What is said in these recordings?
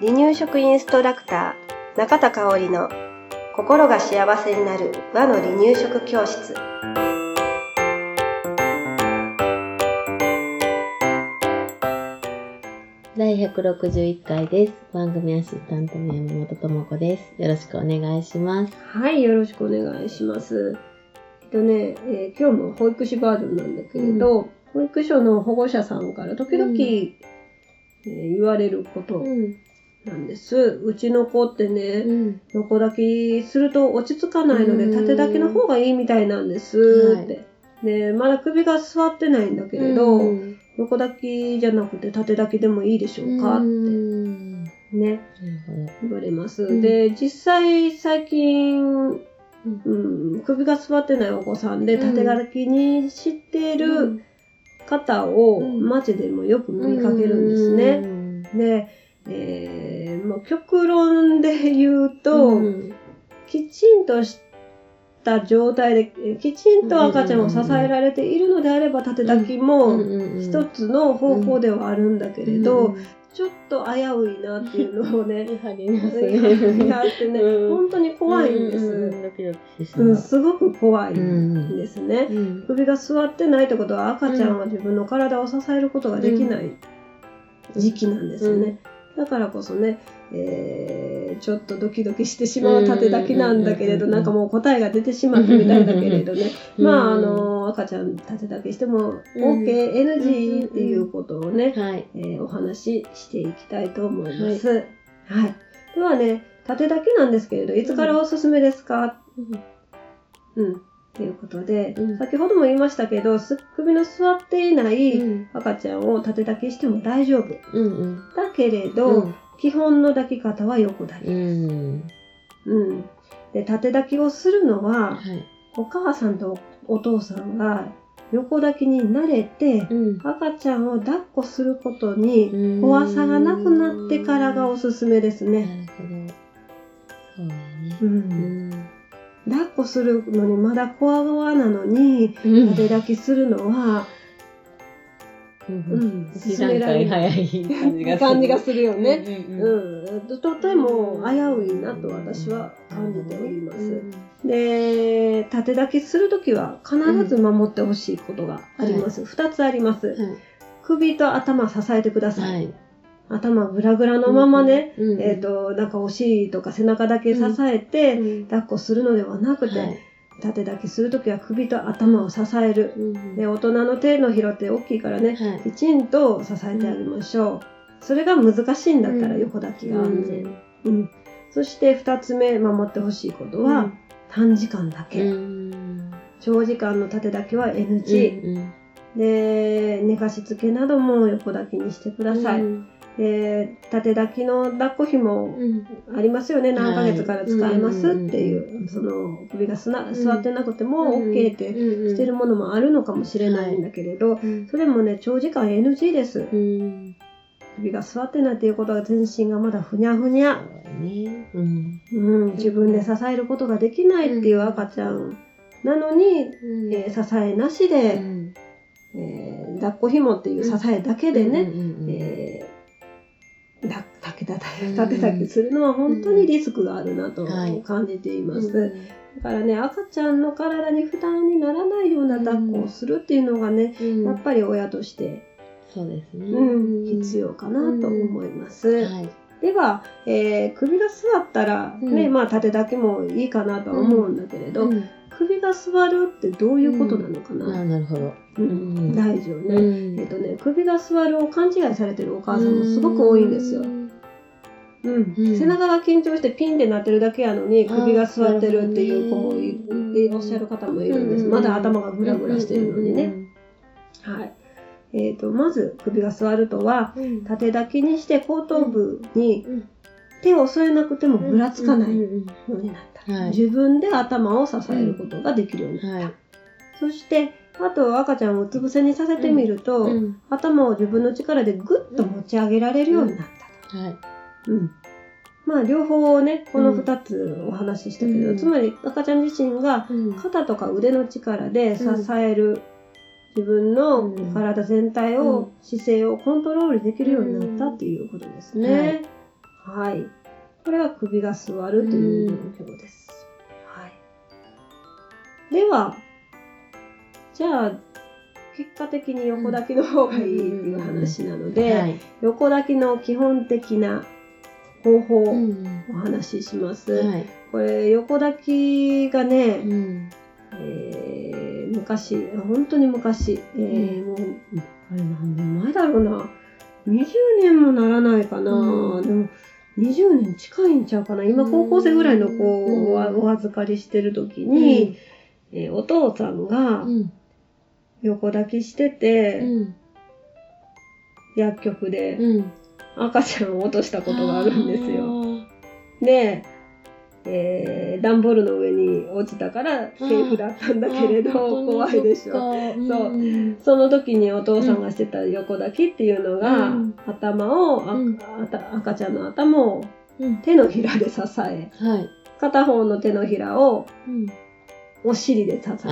離乳食インストラクター中田香織の心が幸せになる和の離乳食教室第161回です。番組アシスタントの山本智子です。よろしくお願いします。はいよろしくお願いしますえっとね、えー今日も保育士バージョンなんだけれど、保育所の保護者さんから時々、うん。えー言われることん。なんです、うちの子ってね、うん。横抱きすると落ち着かないのでうん。縦抱きの方がいいみたいなんです。って、でまだ首が座ってないんだけれど、うん。横抱きじゃなくて縦抱きでもいいでしょうか？ってねる言われます、うん。で実際最近。うん、首が座ってないお子さんでうん。縦抱きにしてる方をうん。街でもよく見かけるんですね、で、えーもう極論で言うと、うん。きちんとした状態で、えきちんと赤ちゃんを支えられているのであれば、縦抱きも一つの方法ではあるんだけれど、ちょっと危ういなっていうのをね、やはりますやってね、うん本当に怖いんです。うん。すごく怖いんですね。うん首が座ってないってことは赤ちゃんは自分の体を支えることができない時期なんですよね。だからこそね、えーちょっとドキドキしてしまう縦抱きなんだけれど、うんなんかもう答えが出てしまったみたいだけれどね、うんまああの赤ちゃん縦抱きしても OK、NG っていうことをね、はい。えーお話ししていきたいと思います。はい。ではね、縦抱きなんですけれど、いつからおすすめですか、うん。ということで、うん先ほども言いましたけど、す首の座っていないうん赤ちゃんを縦抱きしても大丈夫。うんうん。だけれど、基本の抱き方は横抱き。うん。うん。で、縦抱きをするのは、はい。お母さんとお父さんが横抱きに慣れて、うん。赤ちゃんを抱っこすることに怖さがなくなってからがおすすめですなね。るほど。そうだね。う、うんん。抱っこするのにまだ怖がなのに、縦抱きするのは、う。うんん、一段階早い感じがする。よね。うんとても危ういなと私は感じております。うんで、縦抱きするときは必ず守ってほしいことがあります。二、つあります。首と頭支えてください。はい。頭グラグラのままね、うんえっ、、と、なんかお尻とか背中だけ支えて、うん抱っこするのではなくて、はい縦抱きするときは首と頭を支える。うんで、大人の手のひらって大きいからね、はいきちんと支えてあげましょう。それが難しいんだったらうん横抱きが安全。うんそして二つ目守ってほしいことは、短時間だけ。うん長時間の縦抱きは NG。うんで、寝かしつけなども横抱きにしてください。うんで、縦抱きの抱っこ紐うん。ありますよね。何ヶ月から使えますはいっていう、その首がすなうん座ってなくても OK ってしてるものもあるのかもしれないんだけれど、うんそれもね、長時間 NG です。うん。首が座ってないっていうことは全身がまだふにゃふにゃ。ね。うん。うん、自分で支えることができないっていう赤ちゃん。なのに、うん。えー支えなしうで、ん。えー抱っこ紐っていう支えだけでね、うんうん。えーだ竹だ縦抱きするのは本当にリスクがあるなとはい。感じています。うんだからね、赤ちゃんの体に負担にならないような抱っこをするっていうのがね、うん。やっぱり親として、そうですね。うん、必要かなと思います。はい。では、えー首が座ったら、ね、うん。まあ縦抱きもいいかなとは思うんだけれど、うん首が座るってどういうことなのかあな、なるほど。うん。うん。大事よね。うん。えっ、とね、首が座るを勘違いされてるお母さんもすごく多いんですよ。うん。うん。背中が緊張してピンってなってるだけやのに首が座ってるっていう子もいうんておっしゃる方もいるんです。うん。まだ頭がグラグラしてるのにね。はい。えっ、と、まず首が座るとは、うん。縦抱きにして後頭部にうん手を添えなくてもぐらつかないうんようんうになった。はい自分で頭を支えることができるようになった。はいそして、あと赤ちゃんをうつ伏せにさせてみると、うん頭を自分の力でぐっと持ち上げられるようになったと。はいうん。まあ、両方ね、この2つお話ししたけど、うんつまり赤ちゃん自身がうん肩とか腕の力で支える自分の体全体を、うん姿勢をコントロールできるようになったっていうことですね。はい。これは首が座るという状況です。はい。では、じゃあ、結果的に横抱きの方がいいっていう話なので、はい。横抱きの基本的な方法をうんお話しします。はい。これ、横抱きがね、うん。えー昔、本当に昔、えーもう、あれ何年前だろうな。20年もならないかな。うんでも、20年近いんちゃうかな。今、高校生ぐらいの子をうんお預かりしてる時に、えーお父さんがうん。横抱きしてて、うん。薬局でうん。赤ちゃんを落としたことがあるんですよ。よ。で、えー、段ボールの上に落ちたからセーフだったんだけれど、怖いでしょ。ょ。そううん。その時にお父さんがしてた横抱きっていうのが、うん頭を、あうんあた赤ちゃんの頭をうん。手のひらで支え、はい。片方の手のひらをうん。お尻で支え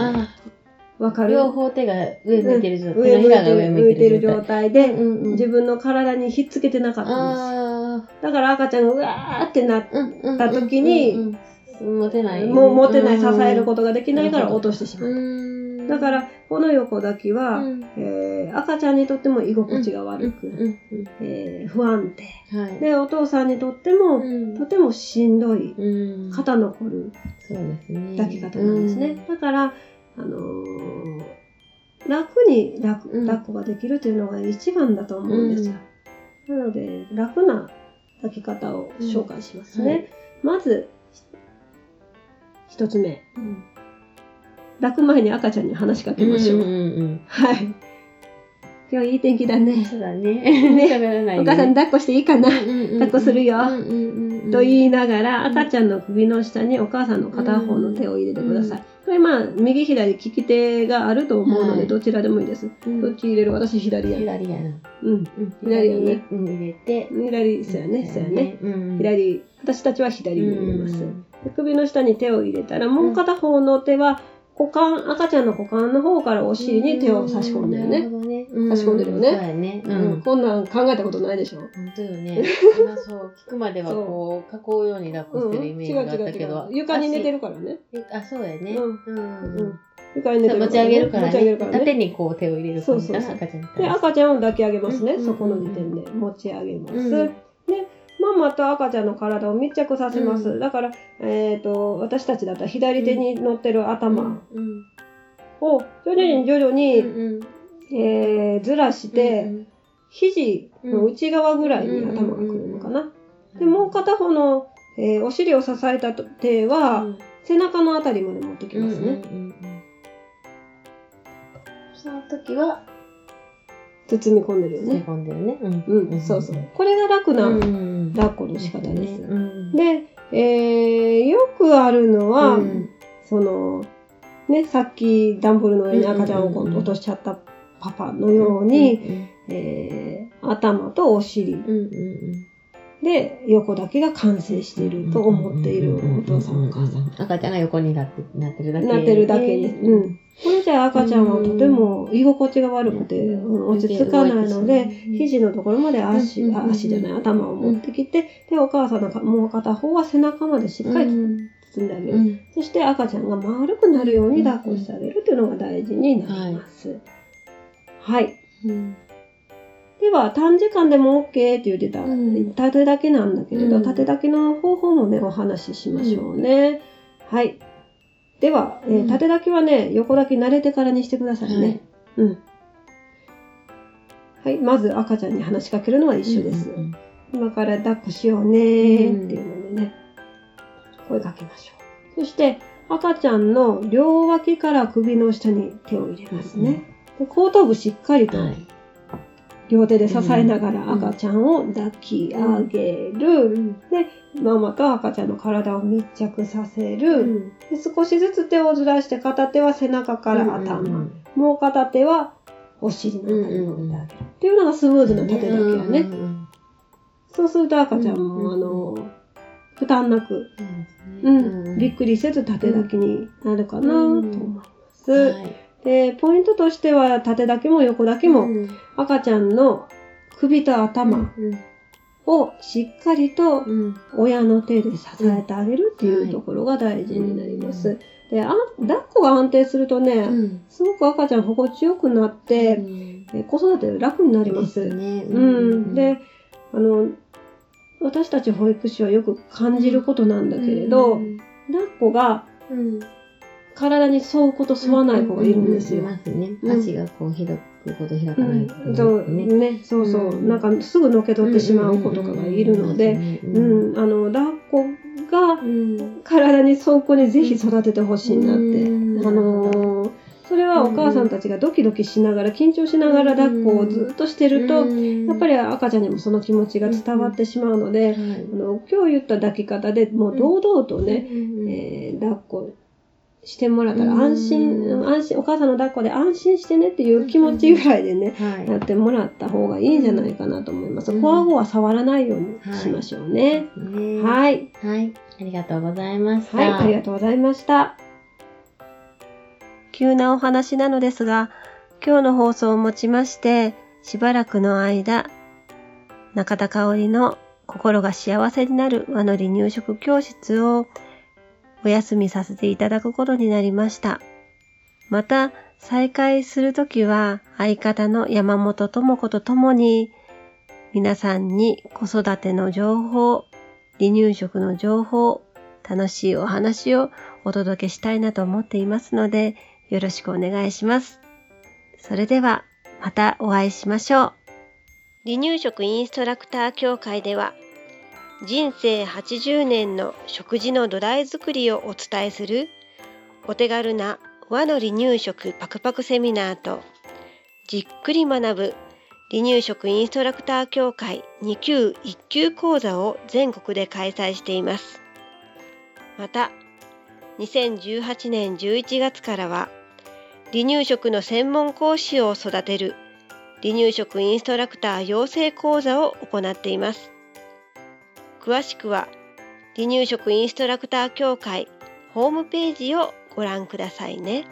わかる？両方手が上向いてる状態。上向いて手のひらが上向向いてる状状態で、態。うんうん。自分の体にひっつけてなかったんあです。だから赤ちゃんがうわーってなっ。た時に持てない。もう持てない、支えることとができないから落としてしまう。うん。だから、この横抱きは、うん、えー赤ちゃんにとっても居心地が悪く、えー不安定。で、お父さんにとっても、うんとてもしんどい、うん。肩の凝る。抱き方なんですね。だから、あのー楽に抱っこができるというのが一番だと思うんですよ。なので、楽な抱き方を紹介しますね。まず、一つ目。うん。抱く前に赤ちゃんに話しかけましょう。うんうんうんはい。今日いい天気だうん。ね。そうだね。ね喋らないお母さん抱っこしていいかな、抱っこするようんうんうんうん。と言いながら、赤ちゃんの首の下にお母さんの片方の手を入れてください。これまあ、右左利き手があると思うので、はいどちらでもいいです。うんどっち入れる？私左や。左やな。うん。うん左やね。うん入れて。左、そうやね。そうやね。。うん。左、私たちは左に入れます。うんで首の下に手を入れたら、もう片方の手は、股間、赤ちゃんの股間の方からお尻に手を差し込んでるね。なるほどね。差し込んでるよねそうやね。んん。こんなん考えたことないでしょ。本当よね。今そう、聞くまではこう、囲うように抱っこしてるイメージがあったけど。床に寝てるからね。足。あ、そうやね。うんうん。床に寝てる持ち上げるからね。縦にこう手を入れるそうそう赤ちゃんで。赤ちゃんを抱き上げますね。うんそこの時点で持ち上げます。うんで、ママと赤ちゃんの体を密着させます。うんだから、えっ、と、私たちだったら左手に乗ってる頭うん。を徐々に徐々に、うん。えーずらして、肘の内側ぐらいにうん頭が来るのかな。で、もう片方の、えーお尻を支えた手は、背中のあたりまで持ってきますね。うんうんうんその時は、包み込んでるよ吸いね。込んでるね。うん。うん、そうそう。これが楽なうん。抱っこの仕方です。うん。で、えーよくあるのは、うん。その、ね、さっきダンボールの上に赤ちゃんを落としちゃったパパのように、えー頭とお尻。うんうんうんで横だけが完成していると思っているお父さんお母さん。赤ちゃんが横になってなってるだけなってるだけで。うん。これじゃ赤ちゃんはとても居心地が悪くて、落ち着かないので、肘のところまで足、足じゃない、頭を持ってきて、で、お母さんのかもう片方は背中までしっかり包んであげる。そして赤ちゃんが丸くなるように抱っこしてあげるというのが大事になります。はい。うんでは、短時間でも OK って言ってた、うん縦だけなんだけれど、うん縦だけの方法もね、お話ししましょうね。はい。では、えーうん縦だけはね、横だけ慣れてからにしてくださいね。うん。はい。まず赤ちゃんに話しかけるのは一緒です。うん今から抱っこしようねーっていうのでね、声かけましょう。そして、赤ちゃんの両脇から首の下に手を入れますね。で後頭部しっかりとはい両手で支えながらうん赤ちゃんを抱き上げる。で、ママと赤ちゃんの体を密着させる。で少しずつ手をずらして片手は背中から頭。もう片手はお尻のあたりに置いてあげる。っていうのがスムーズな縦だけやね。そうすると赤ちゃんも、あの、負担なく、うん、びっくりせず縦だけになるかなと思います。はいで、えー、ポイントとしては縦だけも横だけも、赤ちゃんの首と頭をしっかりと親の手で支えてあげるっていうところが大事になります。であ抱っこが安定するとね、うん、すごく赤ちゃん心地よくなって、うん、え子育て楽になります。ね、うん、であの私たち保育士はよく感じることなんだけれど、抱っこが、体に沿う子と沿わない子がいるんですよ。ますね。足がこう開くこと開かない。ことそうね。そうそう。なんかすぐのけ取ってしまう子とかがいるので、うん、あの、抱っこが体に沿う子にぜひ育ててほしいなって。あのそれはお母さんたちがドキドキしながら、緊張しながら抱っこをずっとしてると、やっぱり赤ちゃんにもその気持ちが伝わってしまうので、あの今日言った抱き方でもう堂々とね、えー、抱っこしてもらったら安心、安心、お母さんの抱っこで安心してねっていう気持ちぐらいでね、はい、やってもらった方がいいんじゃないかなと思います。フォアゴは触らないようにしましょうね。はい。はい。ありがとうございました。はい、ありがとうございました。急なお話なのですが、今日の放送をもちまして、しばらくの間、中田香織の心が幸せになる和の離乳食教室をお休みさせていただくことになりました。また、再開するときは相方の山本智子と共に皆さんに子育ての情報、離乳食の情報、楽しいお話をお届けしたいなと思っていますので、よろしくお願いします。それでは、またお会いしましょう。離乳食インストラクター協会では、人生80年の食事の土台作りをお伝えするお手軽な和の離乳食パクパクセミナーとじっくり学ぶ離乳食インストラクター協会2級1級講座を全国で開催しています。また、2018年11月からは離乳食の専門講師を育てる離乳食インストラクター養成講座を行っています。詳しくは離乳食インストラクター協会ホームページをご覧くださいね。